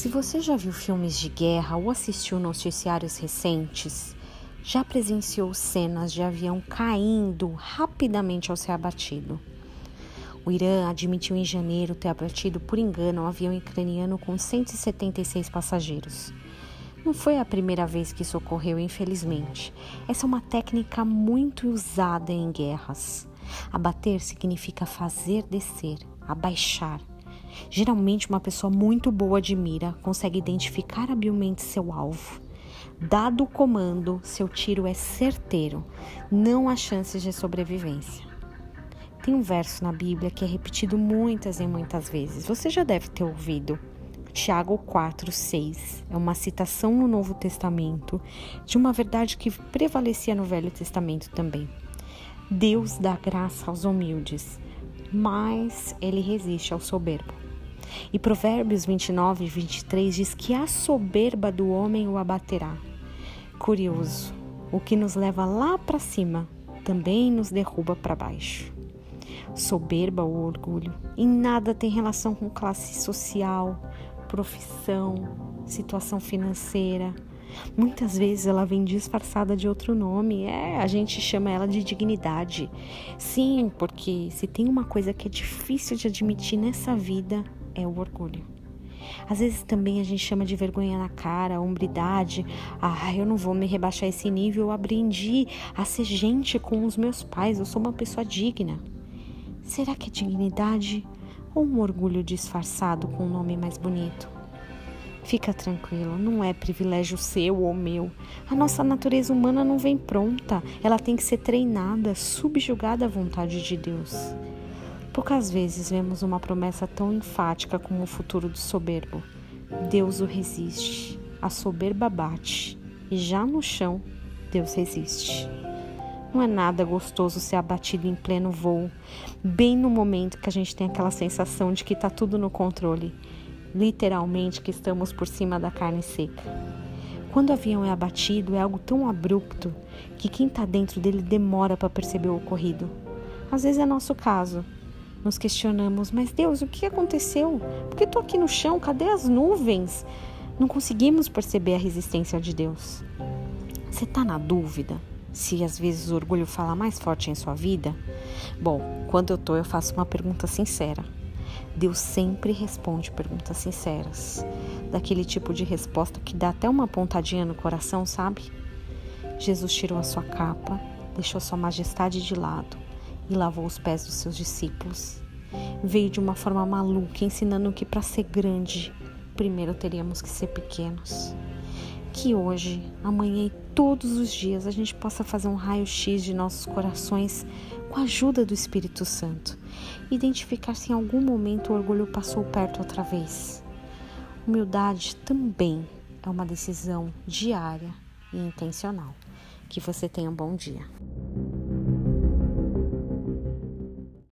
Se você já viu filmes de guerra ou assistiu noticiários recentes, já presenciou cenas de avião caindo rapidamente ao ser abatido. O Irã admitiu em janeiro ter abatido por engano um avião ucraniano com 176 passageiros. Não foi a primeira vez que isso ocorreu, infelizmente. Essa é uma técnica muito usada em guerras. Abater significa fazer descer, abaixar. Geralmente, uma pessoa muito boa de mira consegue identificar habilmente seu alvo. Dado o comando, seu tiro é certeiro, não há chances de sobrevivência. Tem um verso na Bíblia que é repetido muitas e muitas vezes. Você já deve ter ouvido. Tiago 4, 6 é uma citação no Novo Testamento de uma verdade que prevalecia no Velho Testamento também. Deus dá graça aos humildes, mas ele resiste ao soberbo. E Provérbios 29 e 23 diz que a soberba do homem o abaterá. Curioso, o que nos leva lá para cima também nos derruba para baixo. Soberba ou orgulho em nada tem relação com classe social, profissão, situação financeira Muitas vezes ela vem disfarçada de outro nome. É, a gente chama ela de dignidade. Sim, porque se tem uma coisa que é difícil de admitir nessa vida é o orgulho. Às vezes também a gente chama de vergonha na cara, hombridade. Ah, eu não vou me rebaixar esse nível. Eu aprendi a ser gente com os meus pais. Eu sou uma pessoa digna. Será que é dignidade ou um orgulho disfarçado com um nome mais bonito? Fica tranquilo, não é privilégio seu ou meu. A nossa natureza humana não vem pronta, ela tem que ser treinada, subjugada à vontade de Deus. Poucas vezes vemos uma promessa tão enfática como o futuro do soberbo. Deus o resiste, a soberba bate, e já no chão, Deus resiste. Não é nada gostoso ser abatido em pleno voo, bem no momento que a gente tem aquela sensação de que está tudo no controle literalmente que estamos por cima da carne seca. Quando o avião é abatido, é algo tão abrupto que quem está dentro dele demora para perceber o ocorrido. Às vezes é nosso caso. Nos questionamos, mas Deus, o que aconteceu? Por que estou aqui no chão? Cadê as nuvens? Não conseguimos perceber a resistência de Deus. Você está na dúvida se às vezes o orgulho fala mais forte em sua vida? Bom, quando eu estou, eu faço uma pergunta sincera. Deus sempre responde perguntas sinceras, daquele tipo de resposta que dá até uma pontadinha no coração, sabe? Jesus tirou a sua capa, deixou sua majestade de lado e lavou os pés dos seus discípulos. Veio de uma forma maluca, ensinando que para ser grande, primeiro teríamos que ser pequenos. Que hoje, amanhã e todos os dias a gente possa fazer um raio-x de nossos corações com a ajuda do Espírito Santo. Identificar se em algum momento o orgulho passou perto outra vez. Humildade também é uma decisão diária e intencional. Que você tenha um bom dia.